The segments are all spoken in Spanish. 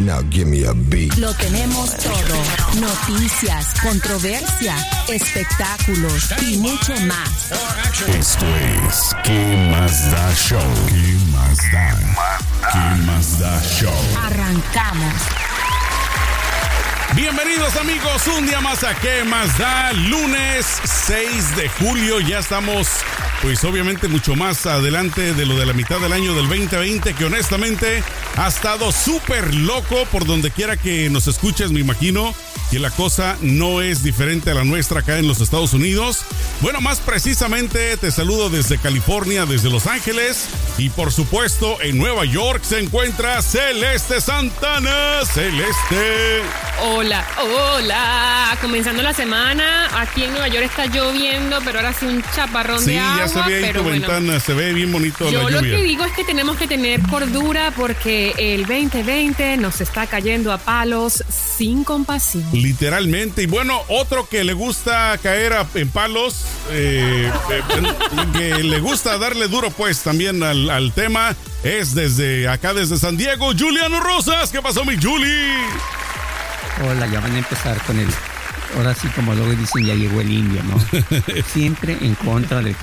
Now give me a beat. Lo tenemos todo. Noticias, controversia, espectáculos y mucho más. Esto es ¿Qué más da show? ¿Qué más da? ¿Qué más da show? Arrancamos. Bienvenidos amigos, un día más a ¿Qué más da? Lunes 6 de julio, ya estamos pues obviamente mucho más adelante de lo de la mitad del año del 2020 que honestamente ha estado súper loco por donde quiera que nos escuches, me imagino que la cosa no es diferente a la nuestra acá en los Estados Unidos. Bueno, más precisamente te saludo desde California, desde Los Ángeles y por supuesto en Nueva York se encuentra Celeste Santana. Celeste. Hola, hola. Comenzando la semana, aquí en Nueva York está lloviendo, pero ahora sí un chaparrón de agua. Se ve en tu ventana, se ve bien bonito Yo la lo que digo es que tenemos que tener cordura porque el 2020 nos está cayendo a palos sin compasión. Literalmente. Y bueno, otro que le gusta caer en palos, eh, eh, que le gusta darle duro pues también al, al, tema, es desde acá, desde San Diego, Juliano Rosas. ¿Qué pasó, mi Juli? Hola, ya van a empezar con el ahora sí, como luego dicen, ya llegó el indio, ¿no? Siempre en contra de,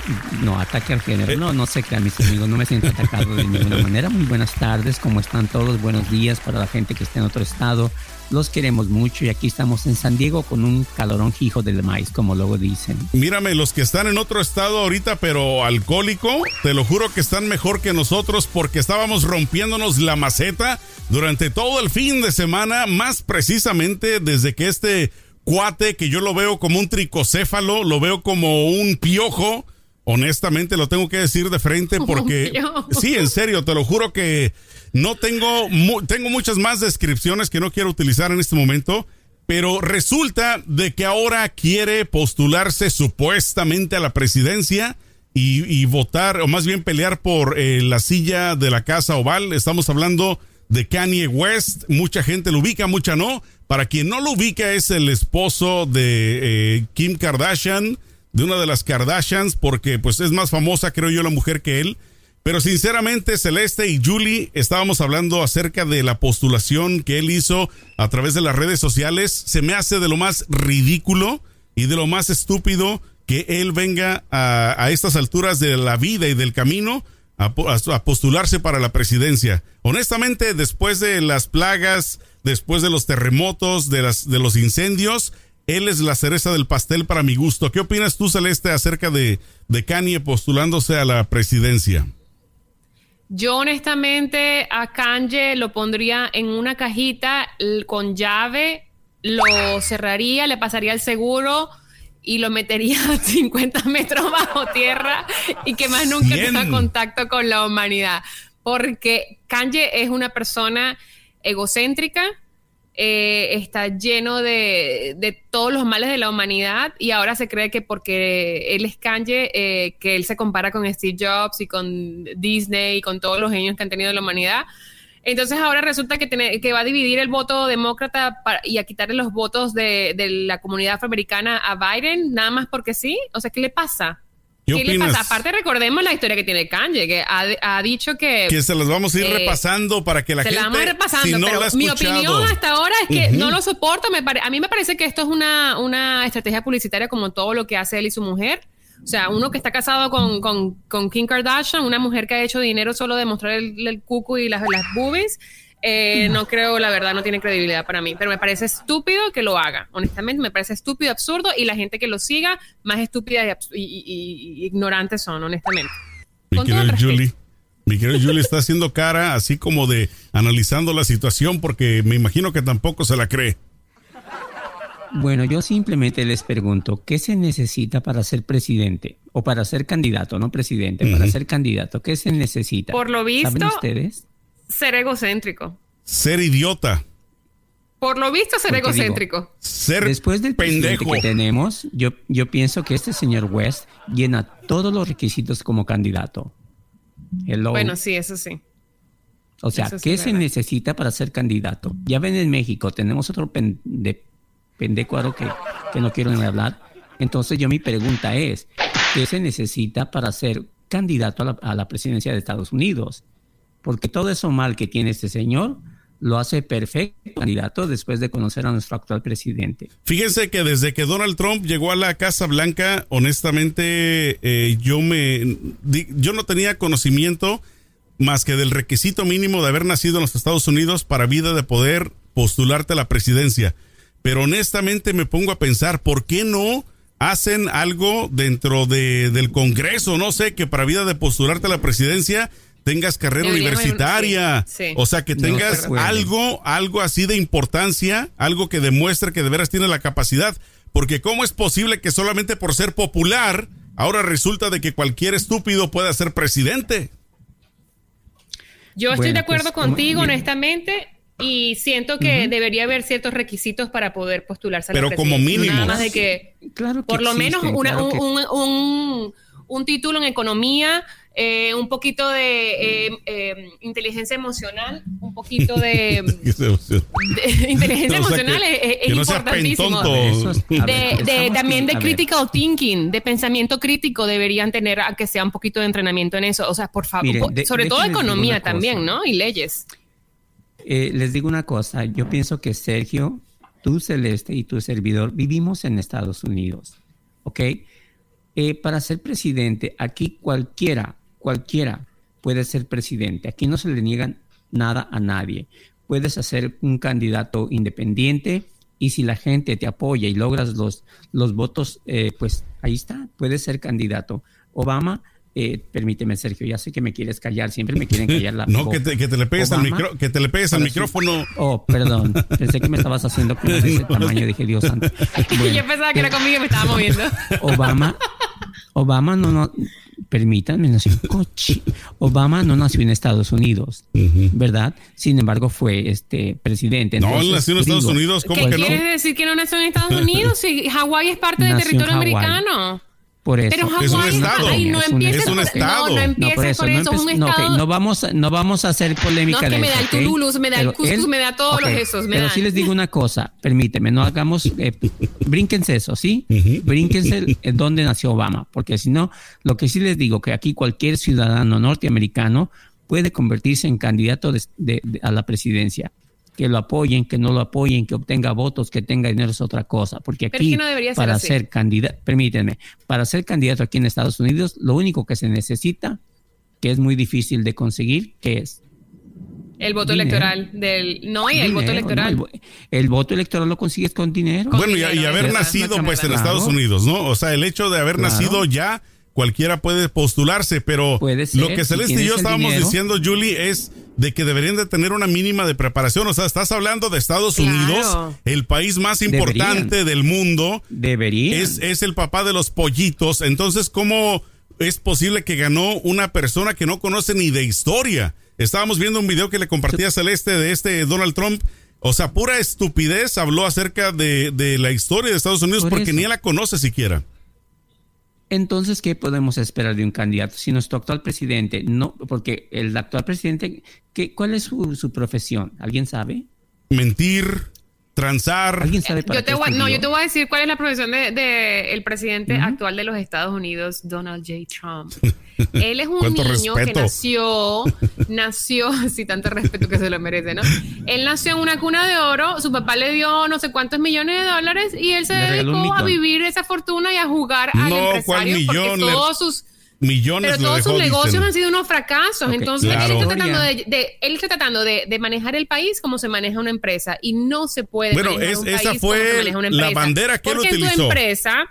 no, ataque al género. No, no sé qué, mis amigos, no me siento atacado de ninguna manera. Muy buenas tardes, ¿cómo están todos? Buenos días para la gente que está en otro estado. Los queremos mucho y aquí estamos en San Diego con un calorón hijo del maíz, como luego dicen. Mírame, los que están en otro estado ahorita, pero alcohólico, te lo juro que están mejor que nosotros porque estábamos rompiéndonos la maceta durante todo el fin de semana, más precisamente desde que este cuate que yo lo veo como un tricocéfalo, lo veo como un piojo. Honestamente lo tengo que decir de frente porque sí, en serio, te lo juro que no tengo tengo muchas más descripciones que no quiero utilizar en este momento, pero resulta de que ahora quiere postularse supuestamente a la presidencia y, votar o más bien pelear por eh, la silla de la Casa Oval. Estamos hablando de Kanye West. Mucha gente lo ubica, mucha no. Para quien no lo ubica, es el esposo de eh, Kim Kardashian, de una de las Kardashians, porque pues es más famosa, creo yo, la mujer que él. Pero sinceramente, Celeste y Julie estábamos hablando acerca de la postulación que él hizo a través de las redes sociales. Se me hace de lo más ridículo y de lo más estúpido que él venga a, a estas alturas de la vida y del camino a, postularse para la presidencia. Honestamente, después de las plagas, después de los terremotos, de, las, de los incendios, él es la cereza del pastel para mi gusto. ¿Qué opinas tú, Celeste, acerca de, de Kanye postulándose a la presidencia? Yo honestamente a Kanye lo pondría en una cajita con llave, lo cerraría, le pasaría el seguro y lo metería a 50 metros bajo tierra y que más nunca tenga contacto con la humanidad. Porque Kanye es una persona egocéntrica, eh, está lleno de, de, todos los males de la humanidad y ahora se cree que porque él es Kanye, eh, que él se compara con Steve Jobs y con Disney y con todos los genios que han tenido la humanidad. Entonces ahora resulta que, que va a dividir el voto demócrata y a quitarle los votos de, la comunidad afroamericana a Biden, nada más porque sí. O sea, ¿qué le pasa? ¿Qué, le pasa? Aparte, recordemos la historia que tiene Kanye, que ha, dicho que. Que se las vamos a ir eh, repasando para que la gente. Se la vamos a ir repasando, pero mi opinión hasta ahora es que no lo soporto. Me a mí me parece que esto es una, una estrategia publicitaria como todo lo que hace él y su mujer. O sea, uno que está casado con, con, con, Kim Kardashian, una mujer que ha hecho dinero solo de mostrar el, el cucu y las, las boobies, eh, no creo, la verdad, no tiene credibilidad para mí. Pero me parece estúpido que lo haga. Honestamente, me parece estúpido, absurdo. Y la gente que lo siga, más estúpida y, y, ignorante son, honestamente. Mi querido Julie. Mi querido Julie está haciendo cara así como de analizando la situación porque me imagino que tampoco se la cree. Bueno, yo simplemente les pregunto, ¿qué se necesita para ser presidente? O para ser candidato, no presidente, para ser candidato, ¿qué se necesita? Por lo visto, ¿Saben ustedes? Ser egocéntrico. Ser idiota. Por lo visto, ser egocéntrico. ser Después del pendejo que tenemos, yo, yo pienso que este señor West llena todos los requisitos como candidato. Hello. Bueno, sí, eso sí. O sea, sí ¿qué se verdad. necesita para ser candidato? Ya ven en México, tenemos otro pen- de pendecuaro que, que no quiero ni hablar. Entonces yo mi pregunta es, ¿qué se necesita para ser candidato a la, a la presidencia de Estados Unidos? Porque todo eso mal que tiene este señor lo hace perfecto candidato después de conocer a nuestro actual presidente. Fíjense que desde que Donald Trump llegó a la Casa Blanca, honestamente, eh, yo me, yo no tenía conocimiento más que del requisito mínimo de haber nacido en los Estados Unidos para vida de poder postularte a la presidencia. Pero honestamente me pongo a pensar, ¿por qué no hacen algo dentro de, del Congreso? No sé, que para vida de postularte a la presidencia tengas carrera Debería haber- universitaria. sí, sí. O sea, que tengas algo, algo así de importancia, algo que demuestre que de veras tiene la capacidad. Porque ¿cómo es posible que solamente por ser popular, ahora resulta de que cualquier estúpido pueda ser presidente? Yo estoy Bueno, de acuerdo pues, contigo, honestamente, y siento que debería haber ciertos requisitos para poder postularse a la Pero como mínimo. Nada más de que, Claro que por lo menos, una- claro que- un, un- un- un título en economía, eh, un poquito de eh, eh, inteligencia emocional, un poquito de, de inteligencia O sea, emocional que- es, es que no importantísimo. De, ver, de- también de critical thinking, de pensamiento crítico, deberían tener a que sea un poquito de entrenamiento en eso. O sea, por favor, de- sobre todo economía también, ¿no? Y leyes. Eh, les digo una cosa, yo pienso que Sergio, tú Celeste y tu servidor vivimos en Estados Unidos, ¿ok? Eh, para ser presidente, aquí cualquiera, cualquiera puede ser presidente, aquí no se le niegan nada a nadie. Puedes hacer un candidato independiente y si la gente te apoya y logras los, los votos, eh, pues ahí está, puedes ser candidato. Obama, eh, permíteme Sergio, ya sé que me quieres callar, siempre me quieren callar la No, boca. que te, que te le pegues al, micro, que te le pegues al su- micrófono. Oh, perdón. Pensé que me estabas haciendo de ese tamaño. Dije, Dios santo. Bueno, Yo pensaba que era conmigo y me estaba moviendo. Obama, Obama no, no permítanme, nació en coche. Obama no nació en Estados Unidos, ¿verdad? Sin embargo, fue este presidente. No, él nació en Estados digo, Unidos, ¿cómo ¿Qué que no? quieres decir que no nació en Estados Unidos? Si Hawái es parte del Nació en territorio americano. Por eso. Pero Es un Hawái, estado. ay, no Es un es un por- estado. No, no No, empieces por eso, por no, eso, es un no, ok, estado. no vamos, a- no vamos a hacer polémica No, es que de me da eso, el tululus, me da el Pero cuscús, me da todos los ok, esos, me Pero dan. sí les digo una cosa, permíteme, no hagamos, eh, brínquense eso, ¿sí? Brínquense el- dónde nació Obama, porque si no, lo que sí les digo, que aquí cualquier ciudadano norteamericano puede convertirse en candidato de- de- de- a la presidencia. Que lo apoyen, que no lo apoyen, que obtenga votos, que tenga dinero es otra cosa. Porque aquí, no ser para así. ser candidato, permítanme, para ser candidato aquí en Estados Unidos, lo único que se necesita, que es muy difícil de conseguir, que es El voto Dinero. electoral del. No, y el voto electoral. ¿no? El, vo- el voto electoral lo consigues con dinero. Con Bueno, y, y dinero, haber nacido pues en. Estados Claro. Unidos, ¿no? O sea, el hecho de haber Claro. nacido ya, cualquiera puede postularse, pero Puede ser, lo que si Celeste y yo estábamos dinero. diciendo, Julie, es de que deberían de tener una mínima de preparación. O sea, estás hablando de Estados Claro. Unidos, el país más importante Deberían. del mundo. Debería. Es, es el papá de los pollitos. Entonces, ¿cómo es posible que ganó una persona que no conoce ni de historia? Estábamos viendo un video que le compartía Celeste de este Donald Trump. O sea, pura estupidez habló acerca de, de la historia de Estados Unidos Por porque eso. ni la conoce siquiera. Entonces, ¿qué podemos esperar de un candidato? Si nuestro actual presidente, no, porque el actual presidente, ¿qué, ¿cuál es su, su profesión? ¿Alguien sabe? Mentir, transar. ¿Alguien sabe para Yo te qué voy, no, yo te voy a decir cuál es la profesión del de, el presidente actual de los Estados Unidos, Donald J. Trump. Él es un niño que nació, nació, sí, tanto respeto que se lo merece, ¿no? Él nació en una cuna de oro, su papá le dio no sé cuántos millones de dólares y él se dedicó a vivir esa fortuna y a jugar al No, ¿cuál empresario porque todos sus Millones pero todos dejó, sus negocios dicen. han sido unos fracasos. Entonces, claro. él está tratando, de, de- él está tratando de, de manejar el país como se maneja una empresa. Y no se puede Bueno, es- un esa país fue como se maneja una la empresa. bandera que él porque en utilizó. tu empresa,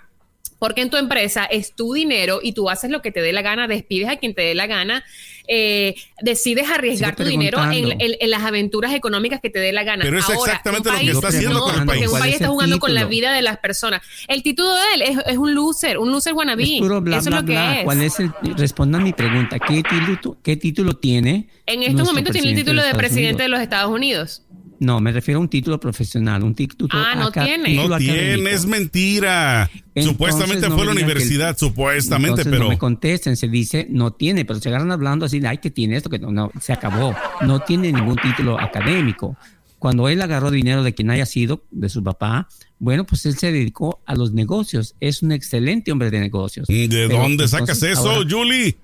porque en tu empresa es tu dinero y tú haces lo que te dé la gana, despides a quien te dé la gana, eh, decides arriesgar tu dinero en, preguntando. en- en las aventuras económicas que te dé la gana. Pero es Ahora, exactamente un lo que país- está haciendo no, con el porque país. un ¿Cuál país es está jugando con la vida de las personas. El título de él es, es un loser, un loser wannabe. Es puro bla, Eso bla, es lo que es. ¿Cuál es el, respondan mi pregunta. ¿Qué título, qué título tiene? En estos momentos tiene el título de presidente de los Estados Unidos. No, me refiero a un título profesional, un título Ah, no tiene. título No tiene, es mentira. Entonces, supuestamente no fue a la el- universidad, supuestamente, pero No me contesten, se dice no tiene, pero se agarran hablando así, de, ay, que tiene esto, que no, no, se acabó. No tiene ningún título académico. Cuando él agarró dinero de quien haya sido, de su papá, bueno, pues él se dedicó a los negocios. Es un excelente hombre de negocios. ¿de Pero, dónde sacas eso, ahora- Julie?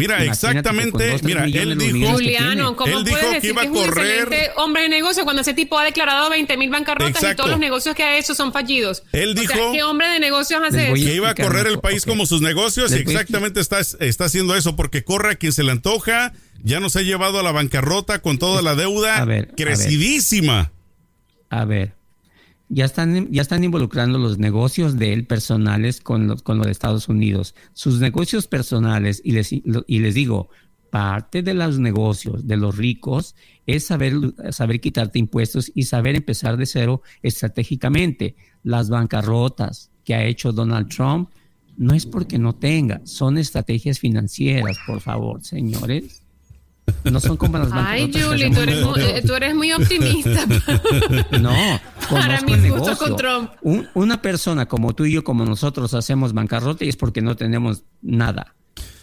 Mira, Imagínate exactamente, mira, él dijo, Juliano. ¿cómo Él puedes dijo que iba a es un correr- hombre de negocio cuando ese tipo ha declarado 20 mil bancarrotas y todos los negocios que ha hecho son fallidos? Él O sea, dijo- ¿qué hombre de negocios hace eso? que iba a correr el país como sus negocios y Les exactamente está, está haciendo eso porque corre a quien se le antoja, ya nos ha llevado a la bancarrota con toda la deuda A ver, a ver. crecidísima. A ver, ya están, ya están involucrando los negocios de él personales con lo, con lo Estados Unidos. Sus negocios personales, y les, y les digo, parte de los negocios de los ricos es saber, saber quitarte impuestos y saber empezar de cero estratégicamente. Las bancarrotas que ha hecho Donald Trump no es porque no tenga, son estrategias financieras, por favor, señores. No son como las Ay, bancarrotas que Julie, tú hacemos eres, muy, nosotros. eh, tú eres muy optimista. No, Para gustos negocio. con Trump. Un- una persona como tú y yo, como nosotros, hacemos bancarrota y es porque no tenemos nada.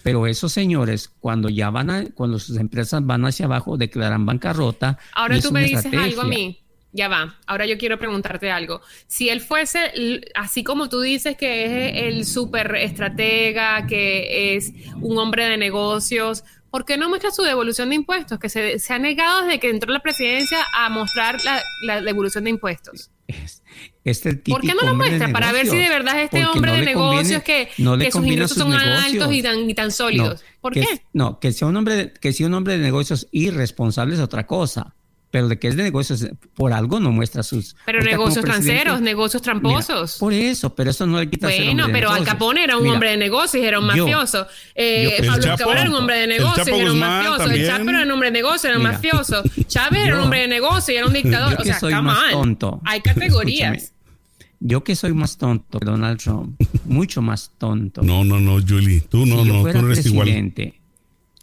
Pero esos señores, cuando ya van a, cuando sus empresas van hacia abajo, declaran bancarrota. Ahora tú me dices algo a mí. Ya va. Ahora yo quiero preguntarte algo. Si él fuese, así como tú dices que es el súper estratega, que es un hombre de negocios, ¿por qué no muestra su devolución de impuestos? Que se, se ha negado desde que entró la presidencia a mostrar la, la devolución de impuestos. Es, es el ¿Por qué no lo muestra? Para ver si de verdad este Porque hombre no de conviene- negocios que, no que sus ingresos sus son negocios. altos y tan, y tan sólidos. No, ¿Por que- qué? No, que sea un hombre, de- que sea un hombre de negocios irresponsable es otra cosa. Pero de que es de negocios, por algo no muestra sus. Pero negocios tranceros, negocios Mira, tramposos. por eso, pero eso no le quita ser Bueno, de pero Al. Capone era un Mira, hombre de negocios, era un yo- mafioso. Eh, Pablo Chapo- Escobar era un hombre de negocios, era un Guzmán mafioso. también. El Chapo era un hombre de negocios, era un Mira. mafioso. Chávez era un hombre de negocios y era un dictador. yo o que sea, soy come más on. tonto. Hay categorías. Escúchame. Yo que soy más tonto que Donald Trump, mucho más tonto. No, no, no, Julie, tú no, si no, tú no eres igual.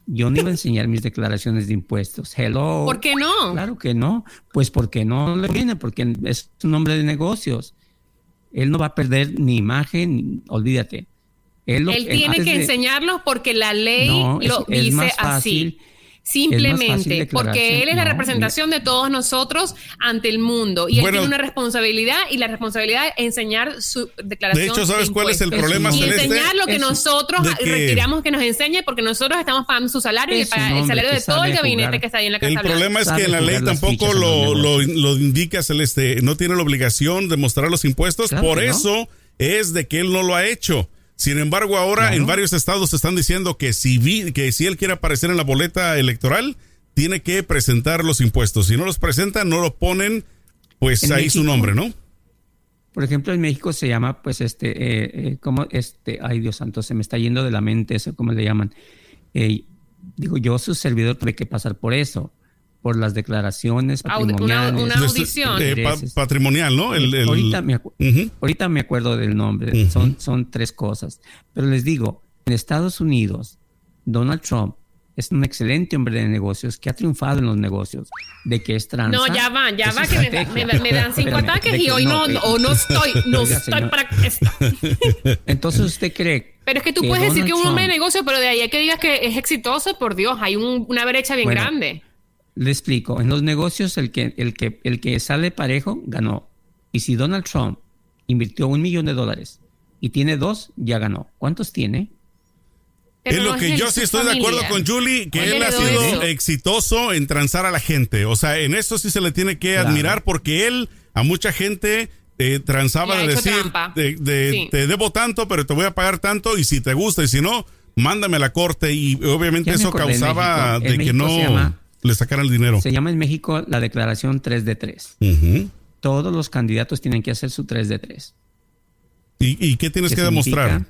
Yo no iba a enseñar mis declaraciones de impuestos. Hello. ¿Por qué no? Claro que no. Pues porque no le viene, porque es un hombre de negocios. Él no va a perder ni imagen, olvídate. Él, lo- Él tiene que de- enseñarlos porque la ley No, lo es dice más así. Simplemente, porque él es la no, representación de todos nosotros ante el mundo y él tiene una responsabilidad y la responsabilidad es enseñar su declaración. De hecho, ¿sabes cuál es el impuestos. problema, Y Celeste? enseñar lo que Eso- nosotros de que- nos enseñe porque nosotros estamos pagando su salario y para el salario de todo el gabinete jugar. que está ahí en la Casa El problema es que en la ley tampoco lo, lo, lo indica Celeste, no tiene la obligación de mostrar los impuestos, Claro por no. eso es de que él no lo ha hecho. Sin embargo, ahora Claro. en varios estados están diciendo que si, vi- que si él quiere aparecer en la boleta electoral, tiene que presentar los impuestos. Si no los presenta, no lo ponen, pues En ahí su nombre, ¿no? Por ejemplo, en México se llama, pues, este, eh, eh, ¿cómo? Este, ay, Dios santo, se me está yendo de la mente eso, ¿cómo le llaman? Eh, digo, yo, su servidor, tuve que pasar por eso, por las declaraciones una- patrimoniales. una Entonces, audición. eh, pa- patrimonial, ¿no? El- el- ahorita, me ahorita me acuerdo del nombre, son, son tres cosas. Pero les digo, en Estados Unidos, Donald Trump es un excelente hombre de negocios que ha triunfado en los negocios, de que es tranza. No, ya va, ya es va, que me, estrategia. me- me dan cinco Espérame, ataques y hoy no, eh, no, o no estoy, no oiga, estoy señor. para esto. Entonces usted cree Pero es que tú que puedes decir que un hombre de Trump- negocio, pero de ahí a que digas que es exitoso, por Dios, hay un- una brecha bien Bueno, grande. Le explico. En los negocios, el que, el que, el que sale parejo ganó. Y si Donald Trump invirtió un millón de dólares y tiene dos, ya ganó. ¿Cuántos tiene? Pero es lo no que yo sí estoy de acuerdo con Julie, que Él ha sido eso. exitoso en transar a la gente. O sea, en eso sí se le tiene que Claro. admirar porque él a mucha gente eh, transaba de decir, de, de- Sí. te debo tanto, pero te voy a pagar tanto y si te gusta y si no, mándame a la corte y obviamente eso acordé, causaba México. De que México no se llama- le sacaran el dinero. Se llama en México la declaración 3 de 3. Ujú. Todos los candidatos tienen que hacer su 3 de 3. ¿Y, y qué tienes ¿Qué que demostrar?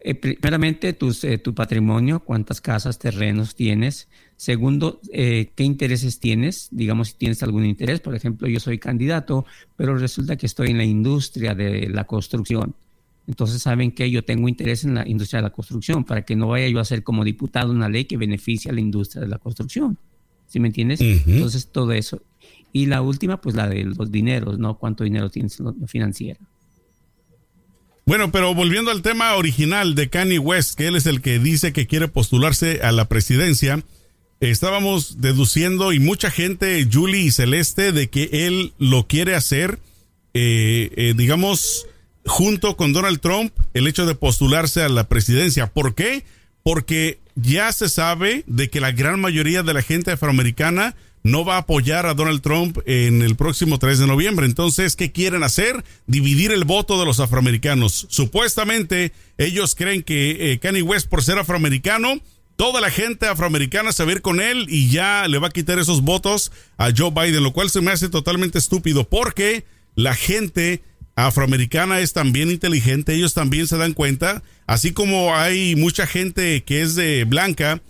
Eh, primeramente, tus, eh, tu patrimonio, cuántas casas, terrenos tienes. Segundo, eh, qué intereses tienes. Digamos, si tienes algún interés. Por ejemplo, yo soy candidato, pero resulta que estoy en la industria de la construcción. Entonces, saben que yo tengo interés en la industria de la construcción para que no vaya yo a ser como diputado una ley que beneficie a la industria de la construcción. ¿Sí me entiendes? Entonces, todo eso. Y la última, pues la de los dineros, ¿no? ¿Cuánto dinero tienes financiera? Bueno, pero volviendo al tema original de Kanye West, que él es el que dice que quiere postularse a la presidencia, estábamos deduciendo y mucha gente, Julie y Celeste, de que él lo quiere hacer, eh, eh, digamos, junto con Donald Trump, el hecho de postularse a la presidencia. ¿Por qué? Porque ya se sabe de que la gran mayoría de la gente afroamericana no va a apoyar a Donald Trump en el próximo 3 de noviembre. Entonces, ¿qué quieren hacer? Dividir el voto de los afroamericanos. Supuestamente, ellos creen que eh, Kanye West, por ser afroamericano, toda la gente afroamericana se va a ir con él y ya le va a quitar esos votos a Joe Biden, lo cual se me hace totalmente estúpido porque la gente afroamericana es también inteligente, ellos también se dan cuenta, así como hay mucha gente que es de blanca,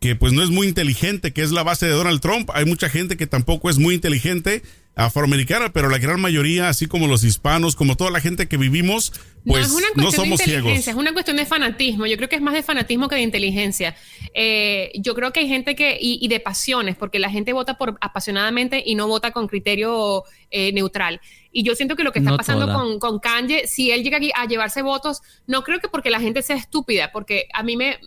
que pues no es muy inteligente, que es la base de Donald Trump, hay mucha gente que tampoco es muy inteligente afroamericana, pero la gran mayoría, así como los hispanos, como toda la gente que vivimos, pues no, somos ciegos. Es una cuestión de fanatismo. Yo creo que es más de fanatismo que de inteligencia. Eh, yo creo que hay gente que, y, de pasiones, porque la gente vota por apasionadamente y no vota con criterio eh, neutral. Y yo siento que lo que está pasando con, con Kanye, si él llega aquí a llevarse votos, no creo que porque la gente sea estúpida, porque a mí me,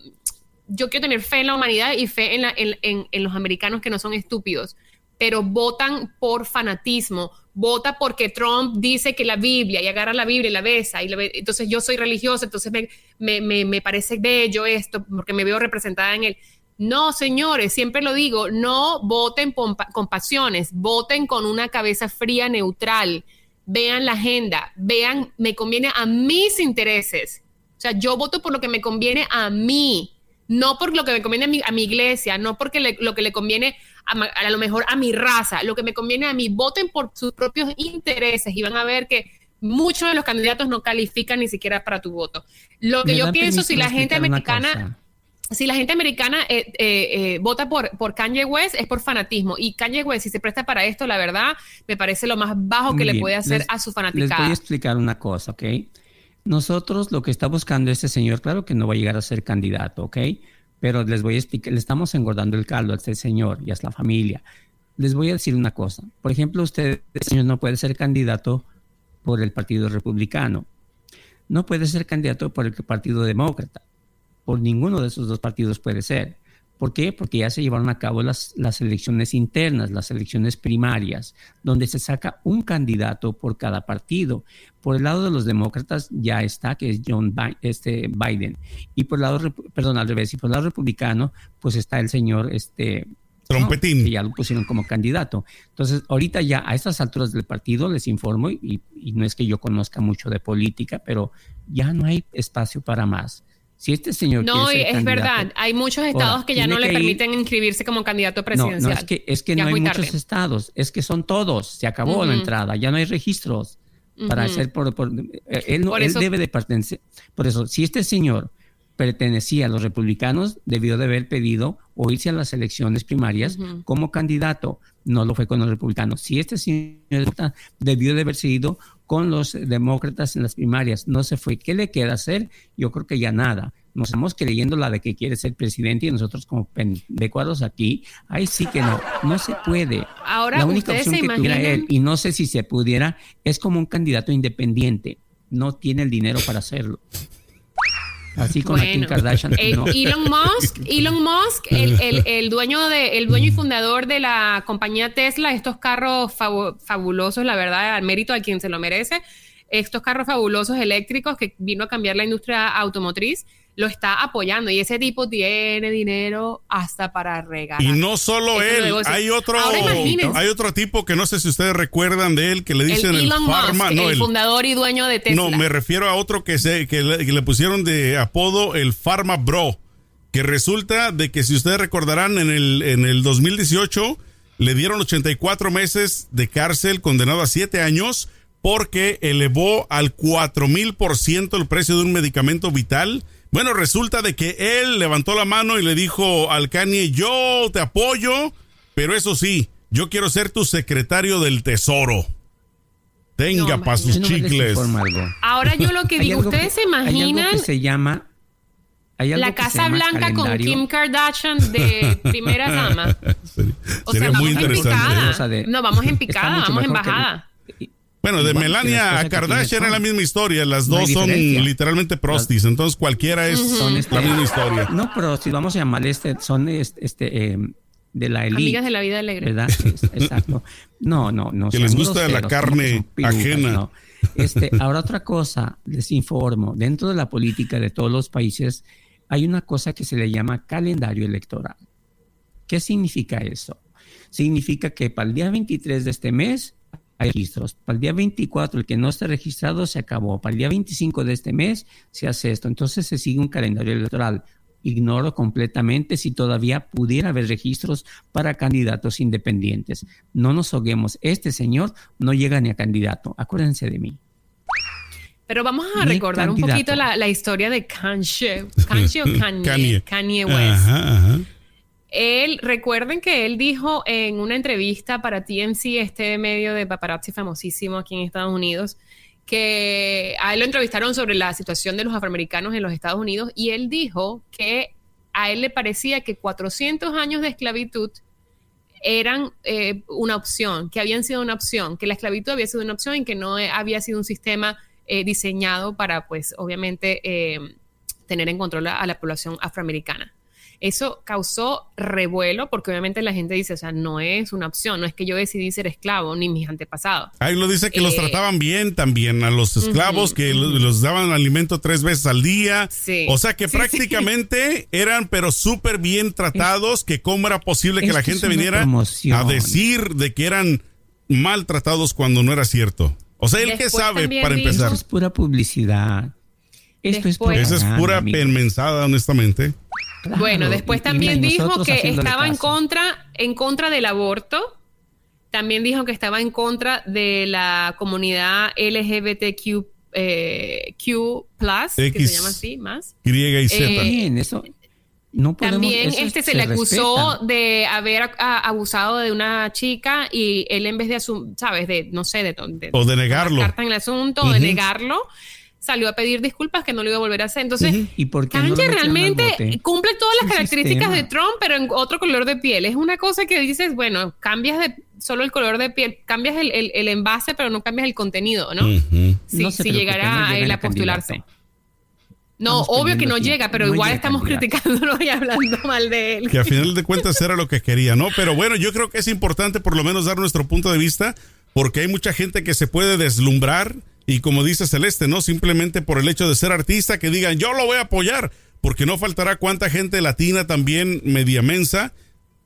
yo quiero tener fe en la humanidad y fe en, en, en los americanos que no son estúpidos pero votan por fanatismo, vota porque Trump dice que la Biblia y agarra la Biblia y la besa, y entonces yo soy religiosa, entonces me, me, me, parece bello esto, porque me veo representada en él. No, señores, siempre lo digo, no voten con pasiones, voten con una cabeza fría, neutral, vean la agenda, vean, me conviene a mis intereses. O sea, yo voto por lo que me conviene a mí, no por lo que me conviene a mi, a mi iglesia, no porque lo que le conviene a, lo mejor a mi raza, lo que me conviene a mí, voten por sus propios intereses y van a ver que muchos de los candidatos no califican ni siquiera para tu voto. Lo que yo pienso, si la gente americana si la gente americana eh, eh, eh, vota por, por Kanye West es por fanatismo. Y Kanye West, si se presta para esto, la verdad, me parece lo más bajo que le puede hacer a su fanaticada. Les voy a explicar una cosa, ¿ok? Nosotros lo que está buscando este señor, claro que no va a llegar a ser candidato, ¿ok? Pero les voy a explicar, le estamos engordando el caldo a este señor y a la familia. Les voy a decir una cosa. Por ejemplo, usted, señor, no puede ser candidato por el Partido Republicano. No puede ser candidato por el Partido Demócrata. Por ninguno de esos dos partidos puede ser. ¿Por qué? Porque ya se llevaron a cabo las, las elecciones internas, las elecciones primarias, donde se saca un candidato por cada partido. Por el lado de los demócratas ya está, que es John Biden, este Biden. Y por el lado, perdón, al revés, y por el lado republicano, pues está el señor este, Trompetín. que ya lo pusieron como candidato. Entonces, ahorita ya a estas alturas del partido les informo, y, y, no es que yo conozca mucho de política, pero ya no hay espacio para más. Si este señor no, es verdad. Hay muchos estados que ya no le permiten inscribirse como candidato presidencial. No, no es que, es que no hay muchos estados, es que son todos. Se acabó la entrada, ya no hay registros para hacer por, eh, él, él debe de pertenecer. Por eso, si este señor pertenecía a los republicanos, debió de haber pedido o irse a las elecciones primarias como candidato. No lo fue con los republicanos. Si este señor debió de haber seguido con los demócratas en las primarias. No se fue. ¿Qué le queda hacer? Yo creo que ya nada. Nos estamos creyendo la de que quiere ser presidente y nosotros como pendecuados aquí, ahí sí que no, no se puede. Ahora, la única opción que tuviera él, y no sé si se pudiera, es como un candidato independiente. No tiene el dinero para hacerlo. Así como Kim Kardashian. Eh, Elon Musk, Elon Musk el, el, dueño de, el dueño y fundador de la compañía Tesla, estos carros fabulosos, la verdad, al mérito a quien se lo merece, estos carros fabulosos eléctricos que vino a cambiar la industria automotriz lo está apoyando y ese tipo tiene dinero hasta para regalar. Y no solo él, hay otro hay otro tipo que no sé si ustedes recuerdan de él que le dicen el, Pharma, no, el, fundador y dueño de Tesla. No, me refiero a otro que se que le, pusieron de apodo el Pharma Bro, que resulta de que si ustedes recordarán en el en el 2018 le dieron 84 meses de cárcel, condenado a 7 años porque elevó al 4000% el precio de un medicamento vital bueno, resulta de que él levantó la mano y le dijo al Kanye, yo te apoyo, pero eso sí, yo quiero ser tu secretario del tesoro. Tenga para sus chicles. Ahora yo lo que digo, ustedes se imaginan... se llama Hay algo La que se Casa llama Blanca con. Kim Kardashian de primera dama. Sería, O sería sea, muy vamos en interesante. picada. No, vamos en picada, vamos en que- bajada. Bueno, de Melania la a Kardashian es la misma historia. Las No dos son literalmente prostis. Entonces cualquiera es Son este- la misma historia. No, pero si vamos a llamarle este, son este, este, eh, de la elite. Amigas de la vida alegre. ¿Verdad? Es- exacto. No, no, no. Que les gusta la groseros, carne son pirujas, ajena. no. Este, ahora otra cosa, les informo, dentro de la política de todos los países hay una cosa que se le llama calendario electoral. ¿Qué significa eso? Significa que para el día 23 de este mes hay registros. Para el día 24, el que no esté registrado se acabó. Para el día 25 de este mes se hace esto. Entonces se sigue un calendario electoral. Ignoro completamente si todavía pudiera haber registros para candidatos independientes. No nos hoguemos. Este señor no llega ni a candidato. Acuérdense de mí. Pero vamos a recordar un poquito la, la historia de Kanye. Kanye o Kanye. Kanye. Kanye, West. Ajá, ajá. Él, recuerden que él dijo en una entrevista para TMC, este medio de paparazzi famosísimo aquí en Estados Unidos, que a él lo entrevistaron sobre la situación de los afroamericanos en los Estados Unidos y él dijo que a él le parecía que 400 años de esclavitud eran eh, una opción, que habían sido una opción, que la esclavitud había sido una opción y que no había sido un sistema eh, diseñado para, pues, obviamente, eh, tener en control a la población afroamericana. Eso causó revuelo porque obviamente la gente dice, o sea, no es una opción, no es que yo decidí ser esclavo ni mis antepasados. Ahí lo dice que los Eh, trataban bien también a los esclavos, que lo- los daban alimento tres veces al día. Sí. O sea que Sí, prácticamente eran pero súper bien tratados, que cómo era posible que la Esto gente viniera promoción. a decir de que eran maltratados cuando no era cierto. O sea, él que sabe para empezar. Esto es pura publicidad. Esto Después- es Esa es pura permensada, honestamente. Claro, Bueno, después y- también dijo que estaba en contra, en contra del aborto. También dijo que estaba en contra de la comunidad LGBTQ eh, Q+, que X. se llama así, más. Y y Z. Eh, eso no podemos, También eso este se, le acusó respeta. de haber a- a- abusado de una chica y él en vez de asumir, sabes, de no sé, de, de- O de negarlo. en el asunto, o de negarlo, salió a pedir disculpas que no lo iba a volver a hacer. Entonces, ¿Y por qué no realmente cumple todas las características sistema. de Trump, pero en otro color de piel. Es una cosa que dices, bueno, cambias de solo el color de piel, cambias el, el- el envase, pero no cambias el contenido, ¿no? Si, No se si preocupe, llegara no a llega él a postularse. candidato. No, Estamos obvio que no tiempo. llega, pero No igual llega estamos candidato. criticándolo y hablando mal de él. que a final de cuentas era lo que quería, ¿no? Pero bueno, yo creo que es importante por lo menos dar nuestro punto de vista, porque hay mucha gente que se puede deslumbrar y como dice Celeste, ¿no? Simplemente por el hecho de ser artista, que digan, yo lo voy a apoyar, porque no faltará cuánta gente latina también media mensa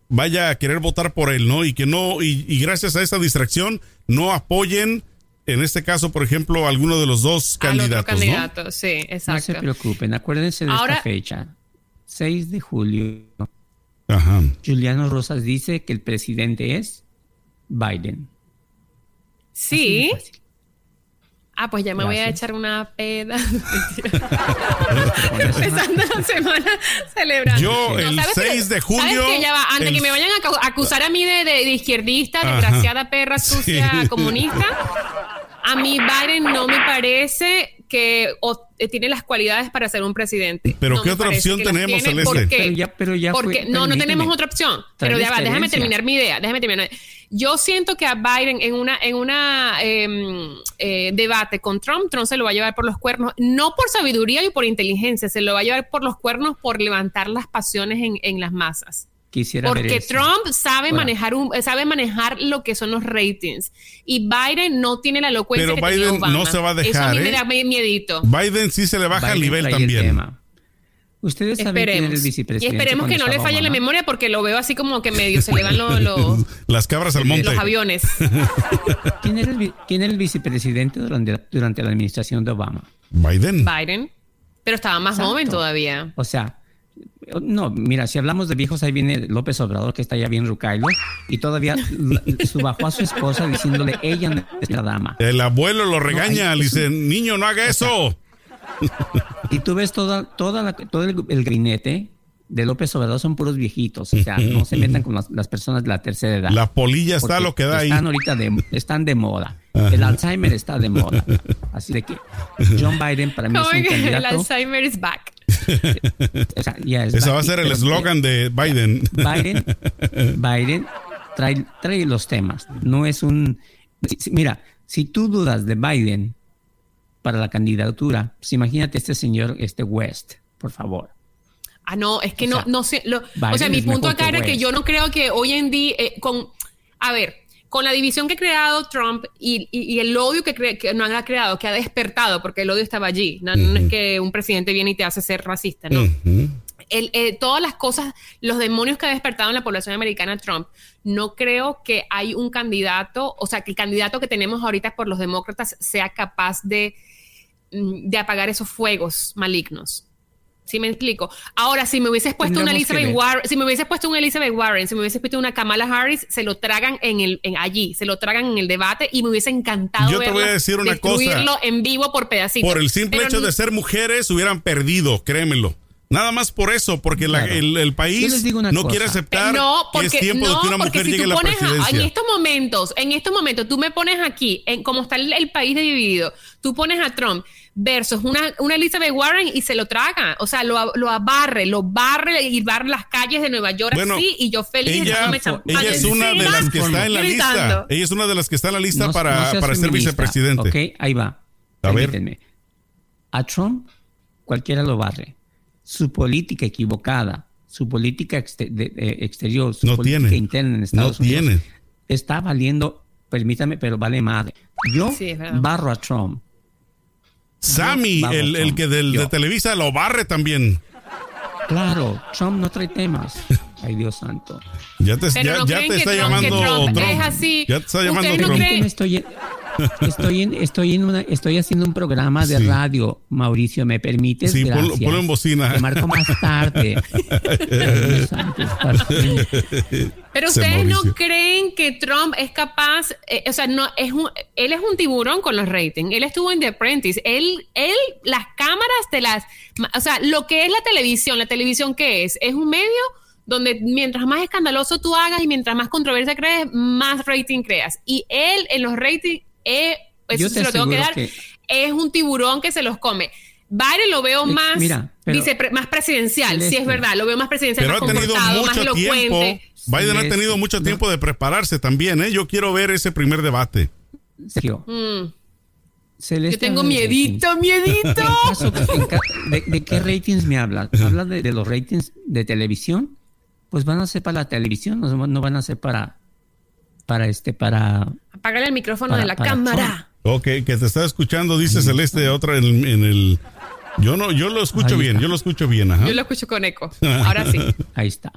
vaya a querer votar por él, ¿no? Y que no, y, y gracias a esa distracción, no apoyen, en este caso, por ejemplo, a alguno de los dos Al otro candidatos, ¿no? candidato, sí, No se exacto. preocupen, acuérdense de Ahora- esta fecha. 6 de julio. Ajá. Juliano Rosas dice que el presidente es Biden. Así sí. Ah, pues ya me voy a echar una peda. Empezando la semana celebrando. Yo, el ¿sabes 6 de julio, ¿Sabes? Ya va, antes el- que me vayan a acu- acusar a mí de, de- de izquierdista, Ajá. desgraciada perra sucia, Sí. comunista, a mí Biden no me parece que o- eh, tiene las cualidades para ser un presidente. Pero No ¿qué otra opción tenemos, tiene. Celeste? ¿Por qué? Pero ya- pero ya Porque fue- no, no tenemos otra opción. Pero ya va, déjame terminar mi idea, déjame terminar. Yo siento que a Biden en una en una em, eh, debate con Trump, Trump se lo va a llevar por los cuernos, no por sabiduría y por inteligencia, se lo va a llevar por los cuernos por levantar las pasiones en, en las masas. Quisiera ver Porque eso. Trump sabe manejar un, sabe manejar lo que son los ratings y Biden no tiene la elocuencia Pero que tenía Biden Obama. no se va a Eso a dejar, mí me ¿eh? da miedito. Biden sí se le baja el nivel el también. Ustedes saben quién Esperemos. el Y vicepresidente. esperemos que no le falle la Obama? memoria porque lo veo así como que medio se le van los, los, Las cabras al monte. los aviones. ¿Quién era el, quién era el vicepresidente durante, durante la administración de Obama? Biden. Biden. Pero estaba más Exacto. joven todavía. O sea, no, mira, si hablamos de viejos, ahí viene López Obrador, que está ya bien rucailo, y todavía subajó a su esposa diciéndole, ella no es la dama. El abuelo lo regaña, hay- le dice, niño, no haga eso. Y tú ves toda, toda la- todo el, el gabinete de López Obrador son puros viejitos, o sea, no se metan con las, las personas de la tercera edad. La polilla está lo que da ahí. Están ahorita de, están de moda. El Alzheimer está de moda. Así de que John Biden para mí es un que el candidato. Alzheimer is back. O sea, Ese va a Biden, ser el eslogan de Biden. Biden, Biden trae, trae los temas. No es un. Mira, si tú dudas de Biden para la candidatura, pues imagínate este señor, este West, por favor. Ah, no, es que O no, sea, no sé. lo- o sea, mi punto acá era que yo no creo que hoy en día, eh, con, a ver, con la división que ha creado Trump y, y- y el odio que, no ha creado, que ha despertado, porque el odio estaba allí. No, no es que un presidente viene y te hace ser racista, ¿no? El- eh, todas las cosas, los demonios que ha despertado en la población americana Trump, no creo que hay un candidato, o sea, que el candidato que tenemos ahorita por los demócratas sea capaz de, mm, de apagar esos fuegos malignos. ¿Sí me explico? Ahora, si me hubieses puesto una Elizabeth. Warren, si me hubieses puesto una Elizabeth Warren, si me hubieses puesto una Kamala Harris, se lo tragan en el, en allí, se lo tragan en el debate y me hubiese encantado Yo te voy a verlas decir una cosa. destruirlo en vivo por pedacitos. Por el simple Pero hecho no- de ser mujeres hubieran perdido, créemelo. Nada más por eso, porque la- el, país no cosa. quiere aceptar Eh, no, porque, que es tiempo de no, que una porque mujer si llegue a la pones a- presidencia. en estos momentos, en estos momentos, tú me pones aquí, en como está el, el país dividido, tú pones a Trump versus una, una Elizabeth Warren y se lo traga, o sea, lo, lo abarre, lo barre y barre las calles de Nueva York Bueno, así y yo feliz ella, ella es una de las que está en la lista. Ella es una de las que está en la lista No- para, no para ser vicepresidente. Ok, ahí va. A ver. A Trump cualquiera lo barre. Su política equivocada, su política de- exterior, su No política tiene. interna en Estados No Unidos tiene. está valiendo, permítame, pero vale madre. Yo Sí, barro a Trump. Sammy, el, el que del, de. Televisa lo barre también. Claro, Trump no trae temas. Ay, Dios santo. Ya te, Pero ya, no ya creen te que está Trump- llamando Trump Trump. es así. Ya te está llamando ¿Ustedes no Trump. Estoy estoy en, estoy en una, estoy haciendo un programa de Sí. radio, Mauricio, ¿me permites? Sí, ponlo- Gracias. ponlo en bocina. Te marco más tarde. Pero ustedes no creen que Trump es capaz, eh, o sea, no es un, él es un tiburón con los ratings. Él estuvo en The Apprentice. Él, él, las cámaras de las, o sea, lo que es la televisión, la televisión qué es, es un medio donde mientras más escandaloso tú hagas y mientras más controversia crees, más rating creas. Y él en los ratings, eh, eso se lo tengo que dar, es un tiburón que se los come. Biden lo veo Eh, más, mira, pero- vicepre- más presidencial, sí es verdad, lo veo más presidencial, Pero más ha tenido comportado, más mucho tiempo. elocuente. Biden ha tenido mucho No. tiempo de prepararse también, ¿eh? Yo quiero ver ese primer debate. Sergio, Mm. Celeste Yo tengo miedito, ratings. miedito. Caso- de qué ratings me hablas? ¿Hablas de, de los ratings de televisión? Pues van a ser para la televisión, no, no van a ser para, para este, para... Apágale el micrófono Para- de la para cámara. Ok, que te está escuchando, dice Celeste, otra en, en el... Yo no, yo lo escucho bien, yo lo escucho bien, ajá. Yo lo escucho con eco. Ahora sí. Ahí está.